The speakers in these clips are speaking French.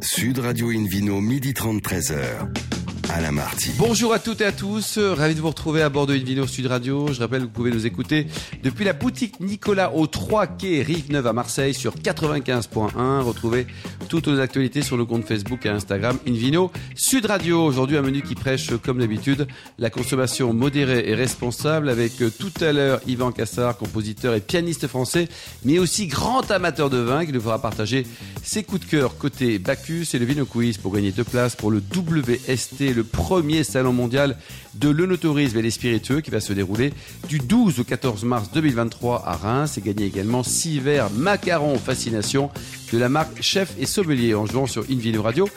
Sud Radio Invino, midi 30, 13h. Alain Marty. Bonjour à toutes et à tous, ravi de vous retrouver à bord de Invino Sud Radio. Je rappelle que vous pouvez nous écouter depuis la boutique Nicolas au 3 quai Rive-Neuve à Marseille sur 95.1. Retrouvez toutes nos actualités sur le compte Facebook et Instagram Invino Sud Radio. Aujourd'hui un menu qui prêche comme d'habitude la consommation modérée et responsable avec euh, tout à l'heure Yvan Cassard, compositeur et pianiste français, mais aussi grand amateur de vin qui nous fera partager ses coups de cœur côté Bacchus et le Vino Quiz pour gagner deux places pour le WST le premier salon mondial de l'œnotourisme et des spiritueux qui va se dérouler du 12 au 14 mars 2023 à Reims et gagner également 6 verres macarons fascination de la marque Chef et Sommelier en jouant sur Invino Radio.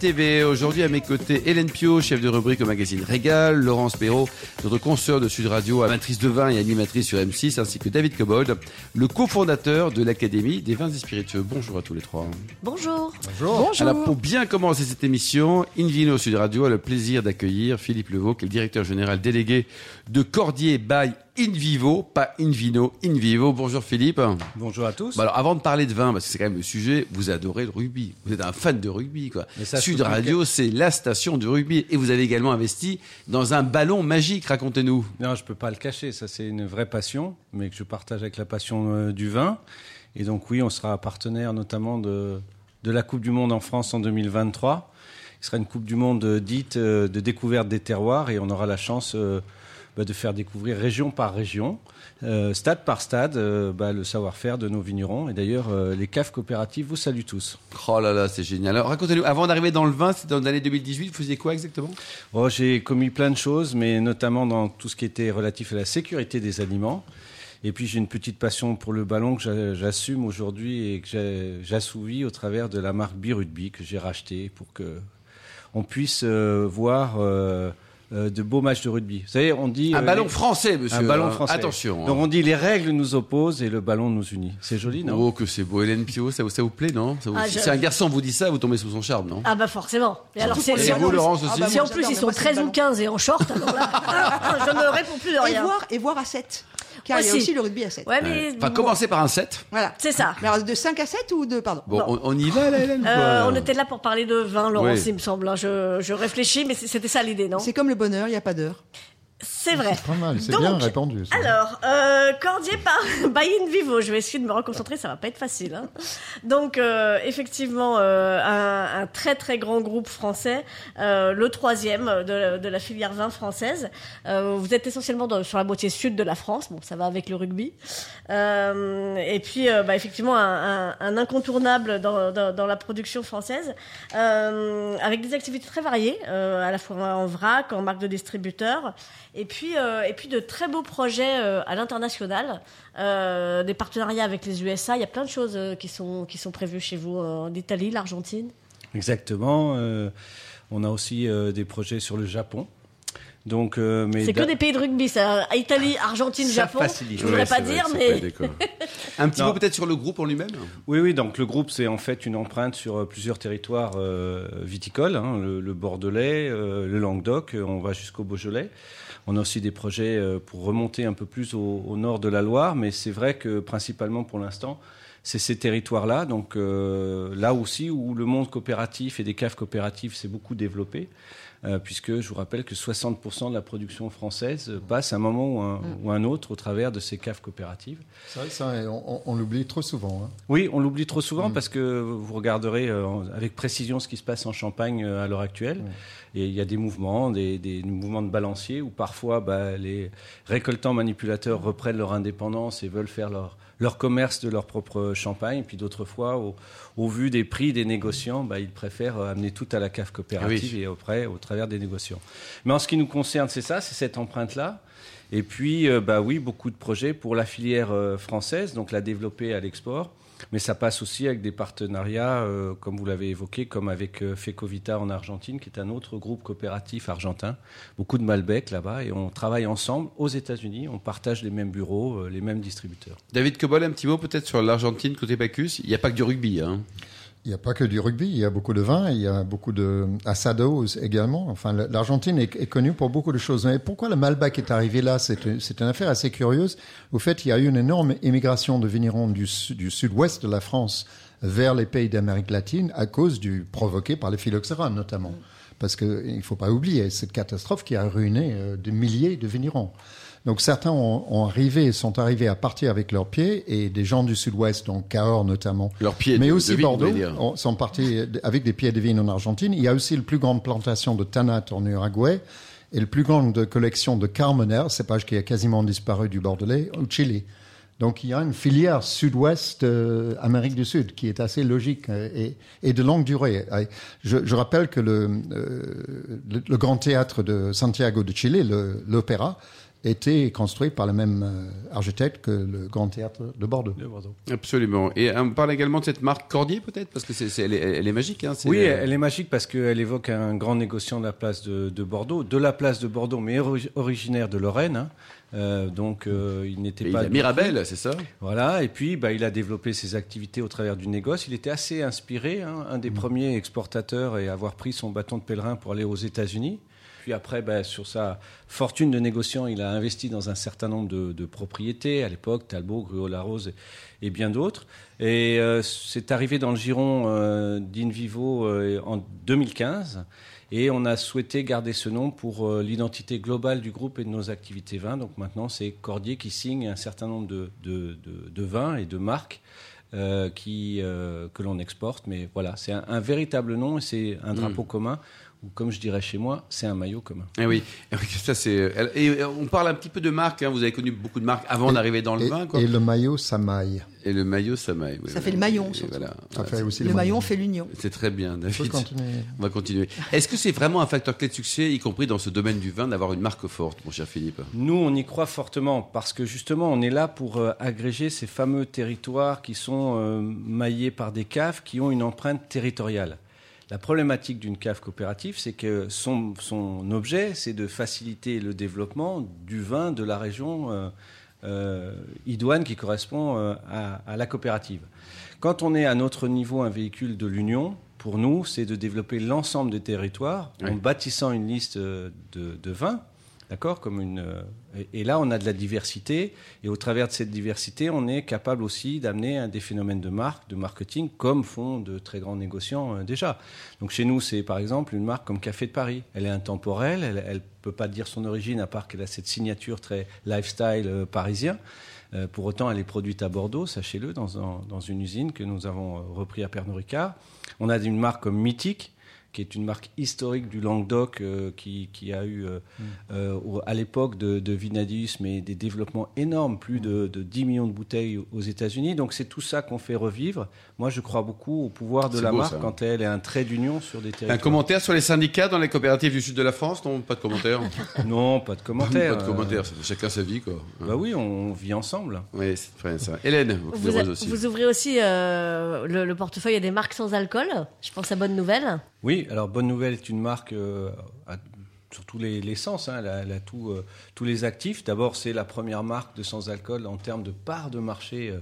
TV. Aujourd'hui à mes côtés, Hélène Pio, chef de rubrique au magazine Régal, Laurence Perrault, notre consoeur de Sud Radio, amatrice de vin et animatrice sur M6, ainsi que David Cobold, le cofondateur de l'Académie des vins et spiritueux. Bonjour à tous les trois. Bonjour. Bonjour. Alors pour bien commencer cette émission, Invino Sud Radio a le plaisir d'accueillir Philippe Levaux, qui est le directeur général délégué de Cordier by in vivo, pas in vino, in vivo. Bonjour Philippe. Bonjour à tous. Bah alors avant de parler de vin, parce que c'est quand même le sujet, vous adorez le rugby. Vous êtes un fan de rugby, quoi. Sud Radio, c'est la station du rugby. Et vous avez également investi dans un ballon magique, racontez-nous. Non, je peux pas le cacher, ça c'est une vraie passion, mais que je partage avec la passion euh, du vin. Et donc oui, on sera partenaire notamment de, de la Coupe du Monde en France en 2023. Ce sera une Coupe du Monde euh, dite euh, de découverte des terroirs et on aura la chance bah, de faire découvrir région par région, euh, stade par stade, euh, bah, le savoir-faire de nos vignerons. Et d'ailleurs, euh, les caves coopératives vous saluent tous. Oh là là, c'est génial. Alors racontez-nous, avant d'arriver dans le vin, c'était dans l'année 2018, vous faisiez quoi exactement? Oh, J'ai commis plein de choses, mais notamment dans tout ce qui était relatif à la sécurité des aliments. Et puis j'ai une petite passion pour le ballon que j'assume aujourd'hui et que j'assouvis au travers de la marque Birudby que j'ai racheté pour que on puisse voir euh, de beaux matchs de rugby. Vous savez, on dit un euh, ballon français, monsieur. Un ballon français. Attention. Hein. Donc on dit les règles nous opposent et le ballon nous unit. C'est joli, non? Oh que c'est beau, Hélène Pio, ça, ça vous plaît, non? Ah, Si un garçon vous dit ça, vous tombez sous son charme, non? Ah bah forcément. Et alors c'est vous, Laurence aussi. Ah, bah, si en plus ils sont 13 ou 15 et en short, alors là, je ne réponds plus de rien. Et voir, et voir à 7. Car il y a aussi le rugby à 7. Ouais, mais... Enfin, commencer par un 7. Voilà. C'est ça. Mais alors, de 5 à 7 ou de. Pardon. Bon, on, y va, là, Hélène euh, On était là pour parler de vin, Laurence, il me semble. Hein. Je, je réfléchis, mais c'était ça l'idée, non? C'est comme le bonheur, il n'y a pas d'heure. C'est vrai. C'est pas mal, c'est bien répandu. Ça. Alors, euh, Cordier par by in vivo. Je vais essayer de me reconcentrer, ça va pas être facile. Hein. Donc, euh, effectivement, euh, un, un, très très grand groupe français, euh, le troisième de, de, la filière vin française. Vous êtes essentiellement dans, sur la moitié sud de la France. Bon, ça va avec le rugby. Et puis, bah, effectivement, un, un, un incontournable dans, dans, dans, la production française, avec des activités très variées, à la fois en vrac, en marque de distributeur. Et puis, euh, et puis de très beaux projets euh, à l'international, euh, des partenariats avec les USA. Il y a plein de choses qui sont qui sont prévues chez vous en Italie, l'Argentine. Exactement. on a aussi des projets sur le Japon. Donc, mais c'est que des pays de rugby, ça. Italie, Argentine, Japon. Facilite. Je voudrais pas dire, mais un petit mot peut-être sur le groupe en lui-même. Oui, oui. Donc le groupe, c'est en fait une empreinte sur plusieurs territoires viticoles, hein, le, le, Bordelais, le Languedoc. On va jusqu'au Beaujolais. On a aussi des projets euh, pour remonter un peu plus au, nord de la Loire, mais c'est vrai que principalement pour l'instant, c'est ces territoires-là, donc euh, là aussi où le monde coopératif et des caves coopératives s'est beaucoup développé. Euh, puisque je vous rappelle que 60% de la production française passe à un moment ou un, autre au travers de ces caves coopératives. C'est vrai ça, on, l'oublie trop souvent. Hein. Oui, on l'oublie trop souvent mm. parce que vous regarderez avec précision ce qui se passe en Champagne à l'heure actuelle. Et il y a des mouvements, des, des mouvements de balancier où parfois bah, les récoltants manipulateurs reprennent leur indépendance et veulent faire leur, leur commerce de leur propre champagne. Et puis d'autres fois, au, au, vu des prix des négociants, bah, ils préfèrent amener tout à la cave coopérative et auprès, au travers des négociants. Mais en ce qui nous concerne, c'est ça, c'est cette empreinte-là. Et puis, euh, bah oui, beaucoup de projets pour la filière euh, française, donc la développer à l'export. Mais ça passe aussi avec des partenariats, euh, comme vous l'avez évoqué, comme avec Fecovita en Argentine, qui est un autre groupe coopératif argentin. Beaucoup de Malbec là-bas, et on travaille ensemble aux États-Unis. On partage les mêmes bureaux, les mêmes distributeurs. David Cobol, un petit mot peut-être sur l'Argentine côté Bacchus. Il n'y a pas que du rugby. Hein. Il n'y a pas que du rugby, il y a beaucoup de vin, il y a beaucoup de asados également. Enfin, l'Argentine est, connue pour beaucoup de choses. Mais pourquoi le Malbec est arrivé là? C'est une affaire assez curieuse. Au fait, il y a eu une énorme émigration de vignerons du, du sud-ouest de la France vers les pays d'Amérique latine à cause du provoqué par les phylloxéra notamment. Parce qu'il ne faut pas oublier cette catastrophe qui a ruiné euh, des milliers de vignerons. Donc certains ont, ont arrivé, sont arrivés à partir avec leurs pieds et des gens du sud-ouest, donc Cahors notamment, Leurs pieds mais de- aussi de Bordeaux, sont partis avec des pieds de vigne en Argentine. Il y a aussi la plus grande plantation de Tanat en Uruguay et la plus grande collection de Carmener, cépage qui a quasiment disparu du Bordelais, au Chili. Donc il y a une filière sud-ouest euh, Amérique du Sud qui est assez logique euh, et, et de longue durée. Je, je rappelle que le, euh, le, le grand théâtre de Santiago de Chile, le- l'opéra, était construit par le même euh, architecte que le grand théâtre de Bordeaux. De Bordeaux. Absolument. Et on parle également de cette marque Cordier, peut-être? Parce que c'est, c'est- elle, est, elle est magique. Hein, c'est- Oui, elle est magique parce qu'elle évoque un grand négociant de la place de, de Bordeaux, de la place de Bordeaux, mais ori- originaire de Lorraine. hein. Euh, donc, euh, il n'était Et il pas. a Mirabel, c'est ça? Voilà, et puis bah, il a développé ses activités au travers du négoce. Il était assez inspiré, hein, un des premiers exportateurs et avoir pris son bâton de pèlerin pour aller aux États-Unis. Puis après, bah, sur sa fortune de négociant, il a investi dans un certain nombre de, de propriétés, à l'époque, Talbot, Gruau-Larose et bien d'autres. Et euh, c'est arrivé dans le giron euh, d'Invivo euh, en 2015. Et on a souhaité garder ce nom pour l'identité globale du groupe et de nos activités vins. Donc maintenant, c'est Cordier qui signe un certain nombre de, de, de- de vins et de marques euh, qui, euh, que l'on exporte. Mais voilà, c'est un, un véritable nom et c'est un drapeau commun. Ou comme je dirais chez moi, c'est un maillot commun. Eh oui, Eh oui, ça c'est. Et on parle un petit peu de marques. Hein. Vous avez connu beaucoup de marques avant d'arriver dans le Et, vin, quoi. et le maillot, ça maille. Et le maillot, ça maille. oui, Ça voilà. fait le maillon, Et surtout. Voilà. Ça fait aussi Le le maillon fait l'union. c'est très bien, David. continuer. On va continuer. Est-ce que c'est vraiment un facteur clé de succès, y compris dans ce domaine du vin, d'avoir une marque forte, mon cher Philippe? Nous, on y croit fortement parce que justement, on est là pour euh, agréger ces fameux territoires qui sont euh, maillés par des caves qui ont une empreinte territoriale. La problématique d'une cave coopérative, c'est que son, son objet, c'est de faciliter le développement du vin de la région euh, euh, idoine qui correspond euh, à, à la coopérative. Quand on est à notre niveau un véhicule de l'Union, pour nous, c'est de développer l'ensemble des territoires en bâtissant une liste de, de vins D'accord euh, et, là, on a de la diversité. Et au travers de cette diversité, on est capable aussi d'amener des phénomènes de marque, de marketing, comme font de très grands négociants euh, déjà. Donc chez nous, c'est par exemple une marque comme Café de Paris. Elle est intemporelle, elle ne peut pas dire son origine à part qu'elle a cette signature très lifestyle euh, parisien. Pour autant, elle est produite à Bordeaux, sachez-le, dans, dans une usine que nous avons repris à Pernod Ricard. On a une marque comme Mythique, qui est une marque historique du Languedoc, euh, qui, qui a eu, euh, euh, au- à l'époque de, de Vinadius, mais des développements énormes, plus de, de 10 millions de bouteilles aux États-Unis. Donc c'est tout ça qu'on fait revivre. Moi, je crois beaucoup au pouvoir de la beau, marque ça. quand elle est un trait d'union sur des Un territoires. commentaire sur les syndicats dans les coopératives du sud de la France? Non, pas de commentaire. Non, pas de commentaire. Pas de commentaire. c'est Chacun sa vie, quoi. Euh, bah oui, on vit ensemble. Oui, c'est très bien ça. Hélène, vous, Vous, a- aussi. vous ouvrez aussi euh, le, le portefeuille à des marques sans alcool. Je pense à Bonne Nouvelle. Oui, alors Bonne Nouvelle est une marque euh, sur tous les, sens. hein. Elle a, elle a tout, euh, tous les actifs. D'abord, c'est la première marque de sans-alcool en termes de part de marché euh,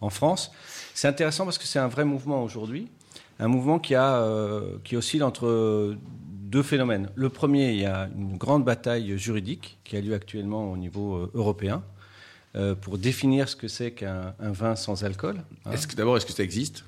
en France. C'est intéressant parce que c'est un vrai mouvement aujourd'hui. Un mouvement qui, a, qui oscille entre deux phénomènes. Le premier, il y a une grande bataille juridique qui a lieu actuellement au niveau européen pour définir ce que c'est qu'un un vin sans alcool. hein. D'abord, est-ce que ça existe?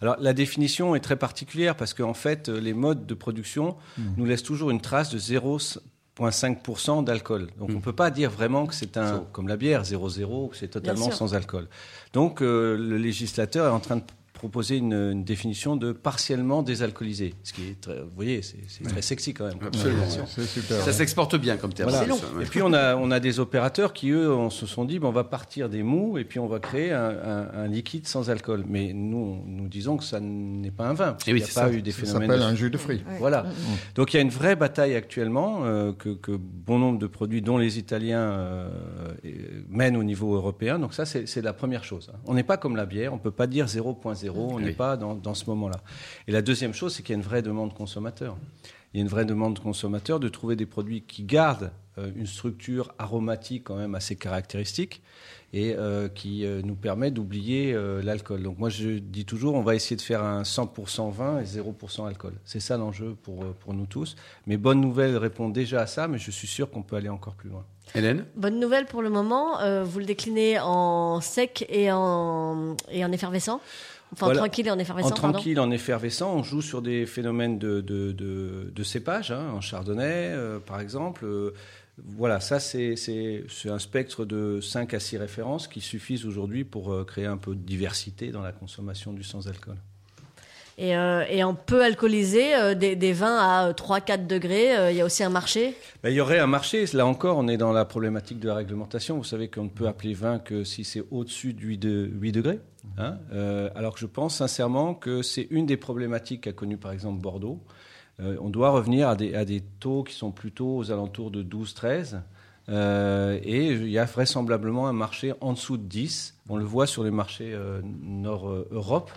Alors la définition est très particulière parce qu'en fait euh, les modes de production nous laissent toujours une trace de 0,5% d'alcool. Donc on ne peut pas dire vraiment que c'est un, comme la bière, 0,0, que c'est totalement sans alcool. Donc euh, le législateur est en train de proposer une, une définition de partiellement désalcoolisé. Ce qui est très, vous voyez, c'est c'est très sexy quand même. Absolument. C'est super. Ça s'exporte bien comme terme. Voilà. c'est ça, ouais. Et puis on a, on a des opérateurs qui, eux, on se sont dit, ben, on va partir des mous et puis on va créer un, un- un liquide sans alcool. Mais nous, nous disons que ça n'est pas un vin. parce oui, qu'il n'y a pas ça. eu des Ça phénomènes. s'appelle de- un jus de fruits. Voilà. Donc il y a une vraie bataille actuellement euh, que, que bon nombre de produits, dont les Italiens, euh, et- mènent au niveau européen. Donc ça, c'est c'est la première chose. hein. On n'est pas comme la bière, on ne peut pas dire 0.0, on Oui. n'est pas dans, dans ce moment-là. Et la deuxième chose, c'est qu'il y a une vraie demande consommateur. Il y a une vraie demande consommateur de trouver des produits qui gardent euh, une structure aromatique quand même assez caractéristique et euh, qui euh, nous permet d'oublier euh, l'alcool. Donc moi je dis toujours, on va essayer de faire un 100% vin et 0% alcool. C'est ça l'enjeu pour, pour nous tous. Mais Bonne Nouvelle répond déjà à ça, mais je suis sûr qu'on peut aller encore plus loin. Hélène? Bonne nouvelle pour le moment. euh, vous le déclinez en sec et en, et en effervescent? Enfin, en tranquille et en effervescent. En tranquille, en effervescent, on joue sur des phénomènes de, de, de, de cépage, hein, en chardonnay, par exemple. Voilà, ça c'est un spectre de 5 à 6 références qui suffisent aujourd'hui pour euh, créer un peu de diversité dans la consommation du sans-alcool. Et, euh, et, on peut alcooliser euh, des, vins à 3-4 degrés. Il y a aussi un marché? Ben, Il y aurait un marché. Là encore, on est dans la problématique de la réglementation. Vous savez qu'on ne peut appeler vin que si c'est au-dessus de 8, de 8 degrés. Hein alors que je pense sincèrement que c'est une des problématiques qu'a connu par exemple Bordeaux. Euh, on doit revenir à des, taux qui sont plutôt aux alentours de 12-13. Euh, et il y a vraisemblablement un marché en dessous de 10. On le voit sur les marchés euh, Nord-Europe.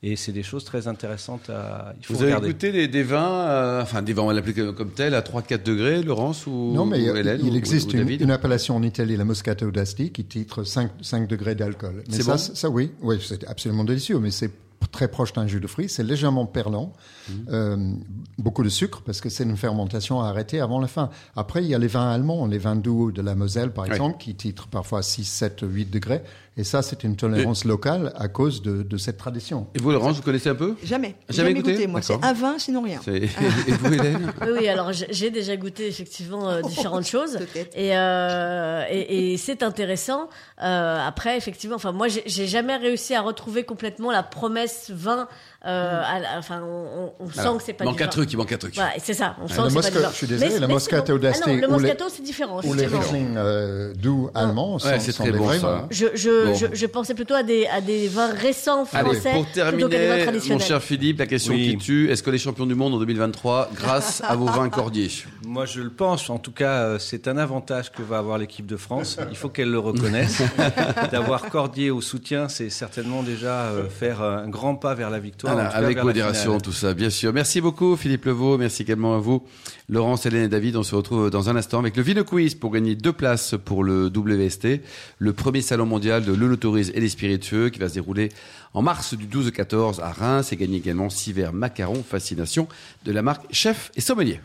Et c'est des choses très intéressantes à. Il faut Vous avez goûté des, vins, enfin des vins, on va l'appeler comme tel, à 3-4 degrés, Laurence ou Non, mais il, existe une, appellation en Italie, la Moscato d'Asti, qui titre 5, 5 degrés d'alcool. C'est ça, bon ça, oui, oui c'est absolument délicieux, mais c'est très proche d'un jus de fruits. C'est légèrement perlant, mmh. euh, beaucoup de sucre parce que c'est une fermentation à arrêter avant la fin. Après, il y a les vins allemands, les vins doux de la Moselle par exemple, qui titrent parfois 6, 7, 8 degrés. Et ça, c'est une tolérance locale à cause de, de, cette tradition. Et vous, Laurence, vous connaissez un peu? Jamais. Jamais, goûté, moi. C'est un vin, sinon rien. Et vous, Hélène? Oui, oui, alors j'ai déjà goûté effectivement euh, différentes choses. Et, euh, et, et c'est intéressant. Euh, après, effectivement, enfin, moi, j'ai jamais réussi à retrouver complètement la promesse vin euh, enfin, on, on sent que c'est pas il manque un truc, il manque un truc. Voilà, c'est ça. On sent que c'est pas du Je suis désolé, la Moscato d'Asti. Ah non, le Moscato, c'est différent. Ou les Riesling euh, doux allemands ouais, c'est très bon, ça. Je, je, bon. je, je, pensais plutôt à des, à des vins récents français. Allez, pour terminer, mon cher Philippe, la question oui. qui tue est-ce que les champions du monde en 2023 grâce à vos vins Cordier? Moi, je le pense. En tout cas, euh, c'est un avantage que va avoir l'équipe de France. Il faut qu'elle le reconnaisse. D'avoir Cordier au soutien, c'est certainement déjà euh, faire un grand pas vers la victoire. Voilà, avec modération, tout ça, bien sûr. Merci beaucoup, Philippe Levaux. Merci également à vous, Laurence, Hélène et David. On se retrouve dans un instant avec le Vino Quiz pour gagner deux places pour le WST, le premier salon mondial de l'eau-tourisme et des spiritueux qui va se dérouler en mars du 12 au 14 à Reims et gagner également six verres macarons fascination de la marque Chef et Sommelier.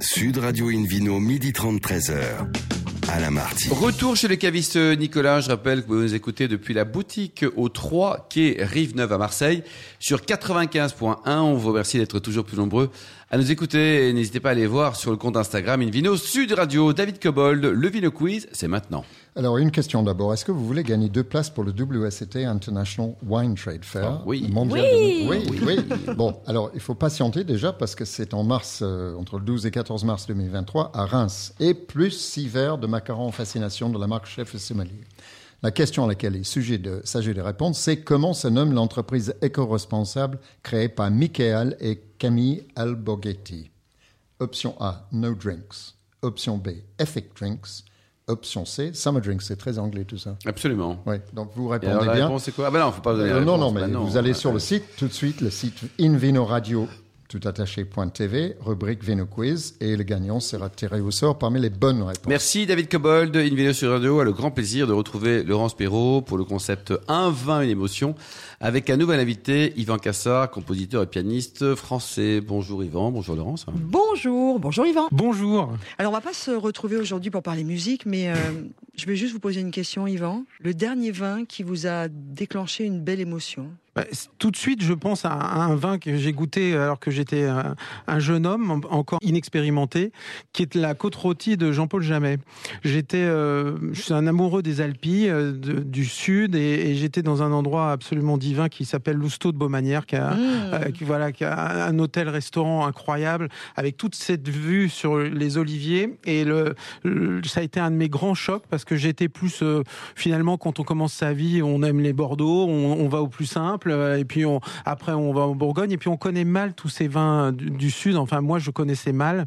Sud Radio Invino, midi 30, 13h. Retour chez le caviste Nicolas. Je rappelle que vous nous écoutez depuis la boutique au 3 quai Rive-Neuve à Marseille sur 95.1. On vous remercie d'être toujours plus nombreux à nous écouter. N'hésitez pas à aller voir sur le compte Instagram Invino Sud Radio. David Cobold, le Vino Quiz, c'est maintenant. Alors, une question d'abord. Est-ce que vous voulez gagner deux places pour le WSET International Wine Trade Fair oh, Oui. Mondial oui. De... oui. oui, Bon, alors, il faut patienter déjà parce que c'est en mars, euh, entre le 12 et 14 mars 2023 à Reims. Et plus six verres de macarons fascination de la marque Chef et Sommelier. La question à laquelle il de s'agit de répondre, c'est comment se nomme l'entreprise éco-responsable créée par Michael et Camille Alborghetti? Option A, No Drinks. Option B, Ethic Drinks. Option C, Summer Drinks, c'est très anglais tout ça. Absolument. Oui, donc vous répondez alors, la bien. réponse c'est quoi? Ah ben non, faut pas donner euh, la Non, réponse. non, mais ben non, vous allez ouais, sur le site tout de suite, le site Invino Radio toutattaché.tv, rubrique Vino Quiz, et le gagnant sera tiré au sort parmi les bonnes réponses. Merci David Cobold. Une vidéo sur Radio a le grand plaisir de retrouver Laurence Perrault pour le concept Un vin, une émotion, avec un nouvel invité, Yvan Cassard, compositeur et pianiste français. Bonjour Yvan, bonjour Laurence. Bonjour, bonjour Yvan. Bonjour. Alors on va pas se retrouver aujourd'hui pour parler musique, mais euh, je vais juste vous poser une question Yvan. Le dernier vin qui vous a déclenché une belle émotion? Tout de suite, je pense à un, vin que j'ai goûté alors que j'étais un, un jeune homme, en- encore inexpérimenté, qui est la côte rôtie de Jean-Paul Jamet. J'étais, euh, je suis un amoureux des Alpilles, euh, de- du sud, et, et j'étais dans un endroit absolument divin qui s'appelle Lousteau de Beaumanière, qui a, Mmh. euh, qui, voilà, qui a un hôtel-restaurant incroyable, avec toute cette vue sur les oliviers. Et le, le- ça a été un de mes grands chocs parce que j'étais plus euh, finalement quand on commence sa vie, on aime les Bordeaux, on, on va au plus simple, euh, et puis on, après on va en Bourgogne, et puis on connaît mal tous ces vins du, du sud. Enfin moi je connaissais mal.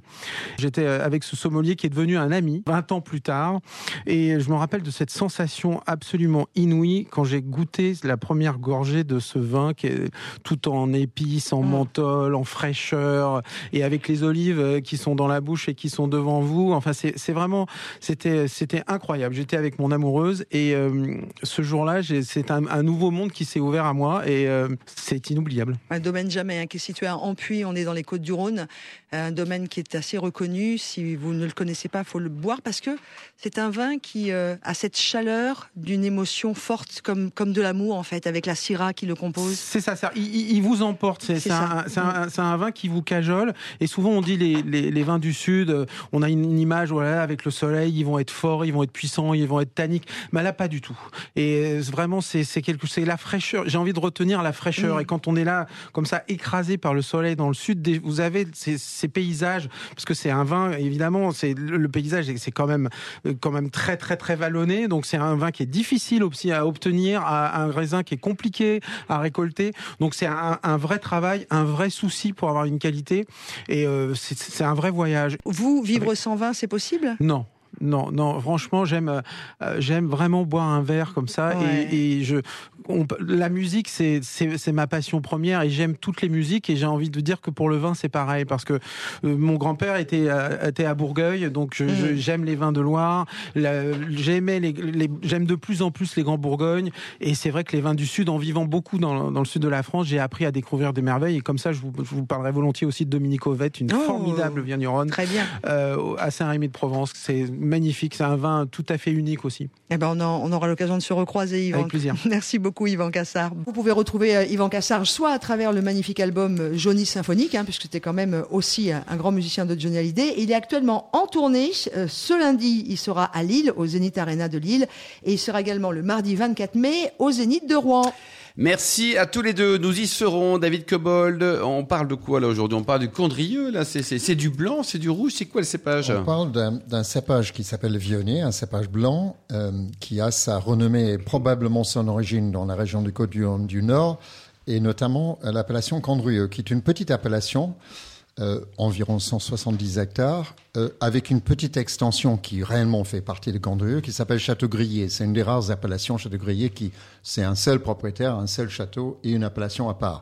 J'étais euh, avec ce sommelier qui est devenu un ami 20 ans plus tard, et je me rappelle de cette sensation absolument inouïe quand j'ai goûté la première gorgée de ce vin qui est tout en épices, en menthol, en fraîcheur, et avec les olives euh, qui sont dans la bouche et qui sont devant vous. Enfin, c'est vraiment, c'était c'était incroyable. J'étais avec mon amoureuse et euh, ce jour-là, c'est un, un nouveau monde qui s'est ouvert à moi. Et, euh, c'est inoubliable. Un domaine jamais hein, qui est situé à Ampuy, on est dans les Côtes du Rhône, un domaine qui est assez reconnu. Si vous ne le connaissez pas, faut le boire parce que c'est un vin qui euh, a cette chaleur d'une émotion forte comme comme de l'amour en fait, avec la syrah qui le compose. C'est ça, ça. Il, vous emporte. C'est un, un- un vin qui vous cajole. Et souvent, on dit les, les, les vins du Sud, euh, on a une, image, voilà, avec le soleil, ils vont être forts, ils vont être puissants, ils vont être tanniques. Mais là, pas du tout. Et vraiment, c'est c'est quelque, c'est la fraîcheur. J'ai envie de retenir la fraîcheur. Mm. Et quand on est là, comme ça, écrasé par le soleil dans le Sud, vous avez ces, ces paysages, parce que c'est un vin, évidemment, c'est le, paysage, c'est quand même, euh, quand même très, très, très vallonné. Donc, c'est un vin qui est difficile aussi à obtenir, à- un raisin qui est compliqué à récolter. Donc, c'est un, un vrai travail, un vrai souci pour avoir une qualité. Et euh, c'est- un vrai voyage. Vous, vivre sans vin, c'est possible? Non. Non, non, franchement, j'aime, euh, euh, j'aime vraiment boire un verre comme ça. Ouais. Et, et je, on- la musique, c'est, ma passion première et j'aime toutes les musiques. Et j'ai envie de dire que pour le vin, c'est pareil parce que euh, mon grand-père était, à- était à Bourgueil, donc Mm. j'aime les vins de Loire. J'aimais les, les- j'aime de plus en plus les grands Bourgognes. Et c'est vrai que les vins du Sud, en vivant beaucoup dans, dans le sud de la France, j'ai appris à découvrir des merveilles. Et comme ça, je vous, je vous parlerai volontiers aussi de Dominique Ovette, une Oh. formidable vigneronne Très bien. euh, à Saint-Rémy de Provence. C'est magnifique, c'est un vin tout à fait unique aussi. Eh ben, on, en- on aura l'occasion de se recroiser, Yvan. Avec plaisir. Merci beaucoup, Yvan. Vous pouvez retrouver euh, Yvan Cassard soit à travers le magnifique album euh, Johnny Symphonique, hein, puisque c'était quand même euh, aussi un, grand musicien de Johnny Hallyday. Il est actuellement en tournée. Ce lundi, il sera à Lille, au Zénith Arena de Lille, et il sera également le mardi 24 mai au Zénith de Rouen. Merci à tous les deux. Nous y serons. David Cobold. On parle de quoi là aujourd'hui? On parle du condrieux là. C'est, du blanc, c'est du rouge. C'est quoi le cépage? On parle d'un cépage qui s'appelle le vionnier, un cépage blanc euh, qui a sa renommée et probablement son origine dans la région du Côte-du-Rhône du Nord et notamment euh, l'appellation Condrieux, qui est une petite appellation, euh, environ 170 hectares, euh, avec une petite extension qui réellement fait partie de Condrieux, qui s'appelle Château-Grillier. C'est une des rares appellations Château-Grillier qui, c'est un seul propriétaire, un seul château et une appellation à part.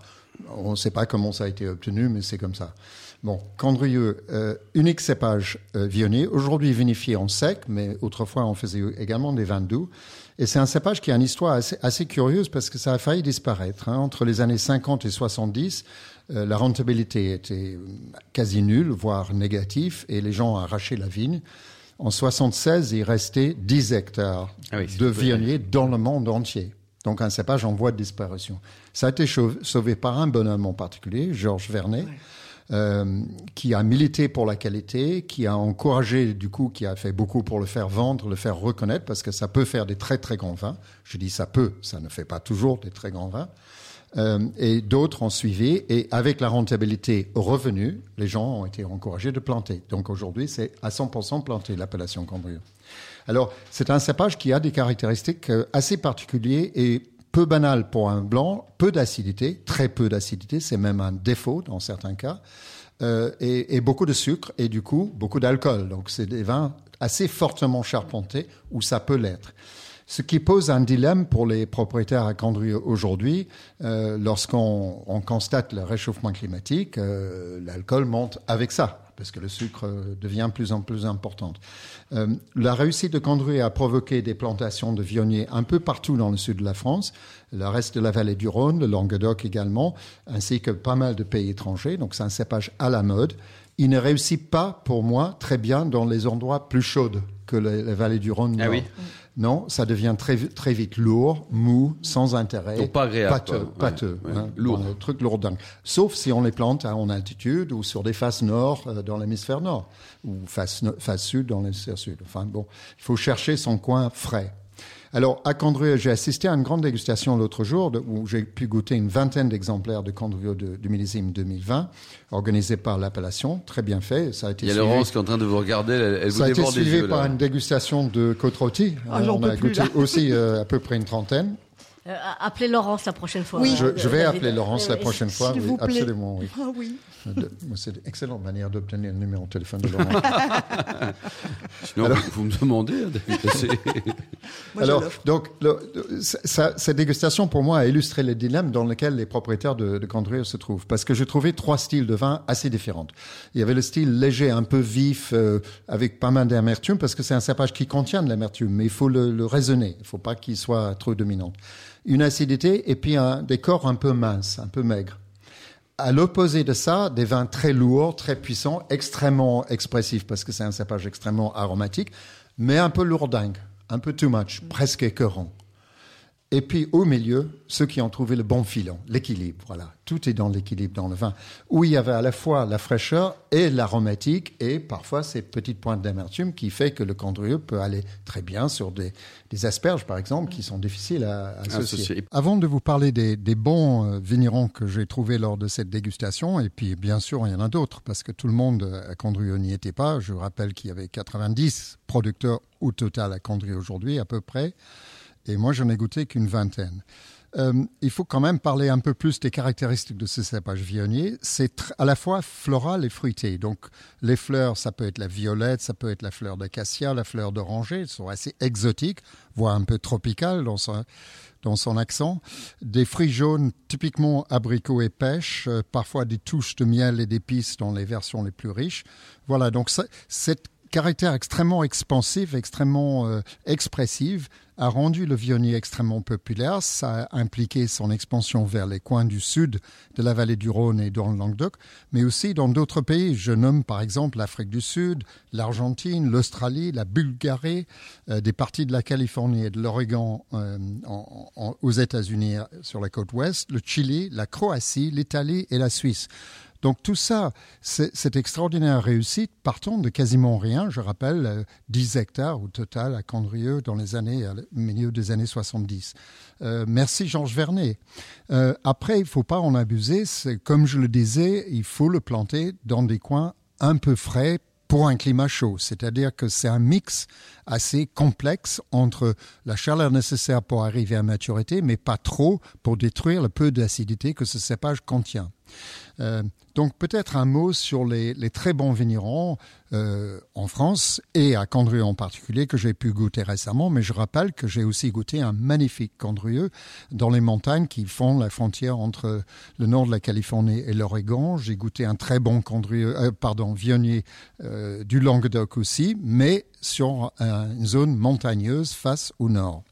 On ne sait pas comment ça a été obtenu, mais c'est comme ça. Bon, Condrieux, euh, unique cépage euh, vionnier, aujourd'hui vinifié en sec, mais autrefois on faisait également des vins doux. Et c'est un cépage qui a une histoire assez, assez curieuse parce que ça a failli disparaître. hein. Entre les années 50 et 70, euh, la rentabilité était quasi nulle, voire négative, et les gens arrachaient la vigne. En 76, il restait 10 hectares Ah oui, de peu, vionniers dans le monde entier. Donc un cépage en voie de disparition. Ça a été sauvé par un bonhomme en particulier, Georges Vernet, euh, qui a milité pour la qualité, qui a encouragé, du coup, qui a fait beaucoup pour le faire vendre, le faire reconnaître, parce que ça peut faire des très très grands vins. Je dis ça peut, ça ne fait pas toujours des très grands vins. Euh, et d'autres ont suivi, et avec la rentabilité revenue, les gens ont été encouragés de planter. Donc aujourd'hui, c'est à 100% planté, l'appellation Cambrieux. Alors, c'est un cépage qui a des caractéristiques euh, assez particulières et peu banales pour un blanc, peu d'acidité, très peu d'acidité, c'est même un défaut dans certains cas, euh, et, et beaucoup de sucre et du coup beaucoup d'alcool. Donc c'est des vins assez fortement charpentés où ça peut l'être. Ce qui pose un dilemme pour les propriétaires à Condrieu aujourd'hui, euh, lorsqu'on on constate le réchauffement climatique, euh, l'alcool monte avec ça, parce que le sucre euh, devient de plus en plus important. Euh, la réussite de Condrieu a provoqué des plantations de vionniers un peu partout dans le sud de la France, le reste de la vallée du Rhône, le Languedoc également, ainsi que pas mal de pays étrangers. Donc c'est un cépage à la mode. Il ne réussit pas, pour moi, très bien dans les endroits plus chauds que la, vallée du Rhône. Ah oui. Non, ça devient très, très vite lourd, mou, sans intérêt. Donc pas agréable, Pâteux, quoi. pâteux. Ouais, hein, Lourd. le truc lourdingue. Sauf si on les plante à- en altitude ou sur des faces nord euh, dans l'hémisphère nord ou face, face sud dans l'hémisphère sud. Enfin bon, il faut chercher son coin frais. Alors, à Condrieu, j'ai assisté à une grande dégustation l'autre jour de- où j'ai pu goûter une vingtaine d'exemplaires de Condrieu de, du millésime 2020, organisé par l'appellation. Très bien fait. Ça a été Il y a suivi- Laurence qui est en train de vous regarder. Elle, elle vous ça a été suivi par là. une dégustation de côte rôtie. Ah, j'en on peux a plus, goûté aussi euh, à peu près une trentaine. Euh, appelez Laurence la prochaine fois. Oui. euh, Je, je vais David. appeler Laurence la Oui, oui. prochaine fois. s'il oui, vous plaît. absolument, oui. Ah oui. De- C'est une excellente manière d'obtenir le numéro de téléphone de Laurence. Sinon, vous, vous me demandez, hein, David. Moi, Alors, donc, le- ça- cette dégustation, pour moi, a illustré le dilemme dans lequel les propriétaires de, de Condrieu se trouvent. Parce que j'ai trouvé trois styles de vin assez différents. Il y avait le style léger, un peu vif, euh, avec pas mal d'amertume, parce que c'est un cépage qui contient de l'amertume, mais il faut le, le raisonner. Il ne faut pas qu'il soit trop dominant. Une acidité et puis un décor un peu mince, un peu maigre. À l'opposé de ça, des vins très lourds, très puissants, extrêmement expressifs parce que c'est un cépage extrêmement aromatique, mais un peu lourdingue, un peu too much, presque écœurant. Et puis au milieu, ceux qui ont trouvé le bon filon, l'équilibre. Voilà, tout est dans l'équilibre dans le vin, où il y avait à la fois la fraîcheur et l'aromatique, et parfois ces petites pointes d'amertume qui fait que le condrieux peut aller très bien sur des, des asperges, par exemple, qui sont difficiles à, à associer. Avant de vous parler des, des bons euh, vignerons que j'ai trouvés lors de cette dégustation, et puis bien sûr il y en a d'autres, parce que tout le monde à Condrieu n'y était pas. Je rappelle qu'il y avait 90 producteurs au total à Condrieu aujourd'hui, à peu près et moi j'en ai goûté qu'une vingtaine. Euh, il faut quand même parler un peu plus des caractéristiques de ce cépage viognier. C'est à la fois floral et fruité. Donc, les fleurs, ça peut être la violette, ça peut être la fleur d'acacia, la fleur d'oranger. Elles sont assez exotiques, voire un peu tropicales dans son, dans son accent. Des fruits jaunes, typiquement abricots et pêche. euh, parfois des touches de miel et d'épices dans les versions les plus riches. Voilà, donc cette caractère extrêmement expansif, extrêmement euh, expressif, a rendu le Viognier extrêmement populaire. Ça a impliqué son expansion vers les coins du sud de la vallée du Rhône et dans le Languedoc, mais aussi dans d'autres pays. Je nomme par exemple l'Afrique du Sud, l'Argentine, l'Australie, la Bulgarie, euh, des parties de la Californie et de l'Oregon euh, aux États-Unis sur la côte ouest, le Chili, la Croatie, l'Italie et la Suisse. Donc tout ça, cette extraordinaire réussite partant de quasiment rien. Je rappelle euh, 10 hectares au total à Condrieu dans les années, au milieu des années 70. Euh, merci Georges Vernet. Euh, après, il faut pas en abuser. Comme je le disais, il faut le planter dans des coins un peu frais pour un climat chaud. C'est-à-dire que c'est un mix assez complexe entre la chaleur nécessaire pour arriver à maturité, mais pas trop pour détruire le peu d'acidité que ce cépage contient. Euh, donc peut-être un mot sur les, très bons vignerons euh, en France et à Condrieu en particulier que j'ai pu goûter récemment, mais je rappelle que j'ai aussi goûté un magnifique Condrieu dans les montagnes qui font la frontière entre le nord de la Californie et l'Oregon. J'ai goûté un très bon Condrieu, euh, pardon, Viognier euh, du Languedoc aussi, mais sur un- une zone montagneuse face au nord.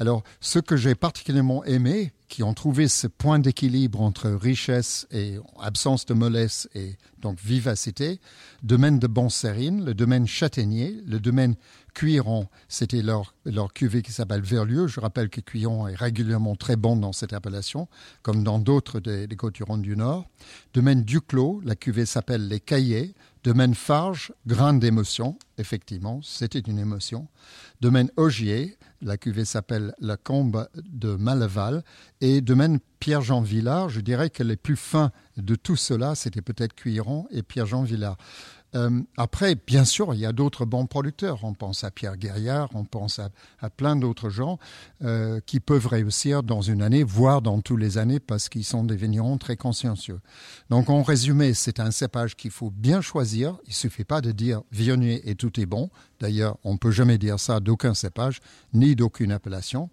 Alors, ce que j'ai particulièrement aimé, qui ont trouvé ce point d'équilibre entre richesse et absence de mollesse et donc vivacité, domaine de Bonserine, le domaine Châtaignier, le domaine Cuiron, c'était leur, leur cuvée qui s'appelle Verlieu. Je rappelle que Cuiron est régulièrement très bon dans cette appellation, comme dans d'autres des, des Côtes-du-Rhône du Nord. Domaine Duclos, la cuvée s'appelle Les Cahiers. Domaine Farge, Grain d'émotion, effectivement, c'était une émotion. Domaine Augier, la cuvée s'appelle La Combe de Maleval. Et domaine Pierre-Jean Villard, je dirais que les plus fins de tout cela, c'était peut-être Cuiron et Pierre-Jean Villard. Euh, après, bien sûr, il y a d'autres bons producteurs. On pense à Pierre Guerriard, on pense à, plein d'autres gens euh, qui peuvent réussir dans une année, voire dans tous les années, parce qu'ils sont des vignerons très consciencieux. Donc, en résumé, c'est un cépage qu'il faut bien choisir. Il suffit pas de dire Viognier et tout est bon. D'ailleurs, on peut jamais dire ça d'aucun cépage, ni d'aucune appellation.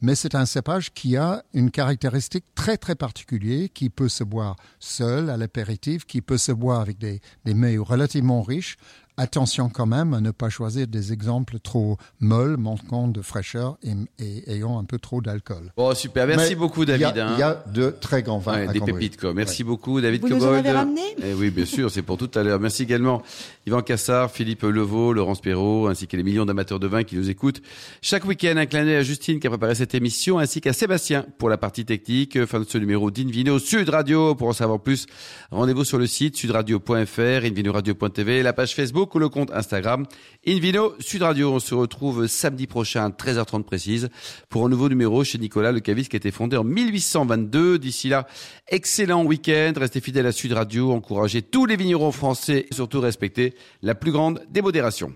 Mais c'est un cépage qui a une caractéristique très très particulière, qui peut se boire seul à l'apéritif, qui peut se boire avec des, des relativement riches. Attention quand même à ne pas choisir des exemples trop molles, manquant de fraîcheur et, et ayant un peu trop d'alcool. Bon, super. Merci Mais beaucoup, il y a- David. hein. Il y a de très grands vins. Ouais, à des pépites, quoi. Merci beaucoup, David Vous nous en Cobold. avez ramené Eh oui, bien sûr, c'est pour tout à l'heure. Merci également Yvan Cassard, Philippe Levaux, Laurence Perrault, ainsi que les millions d'amateurs de vin qui nous écoutent. Chaque week-end, un clin d'œil à Justine qui a préparé cette émission, ainsi qu'à Sébastien pour la partie technique. Fin de ce numéro d'Invino Sud Radio. Pour en savoir plus, rendez-vous sur le site sudradio.fr, invinoradio.tv, la page Facebook le compte Instagram Invino Sud Radio. On se retrouve samedi prochain à 13h30 précise pour un nouveau numéro chez Nicolas Le Caviste qui a été fondé en 1822. D'ici là, excellent week-end. Restez fidèles à Sud Radio. Encouragez tous les vignerons français et surtout respectez la plus grande démodération.